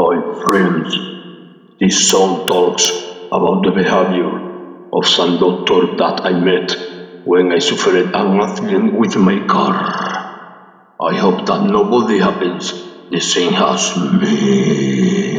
My friends, this song talks about the behavior of some doctor that I met when I suffered an accident with my car. I hope that nobody happens the same as me.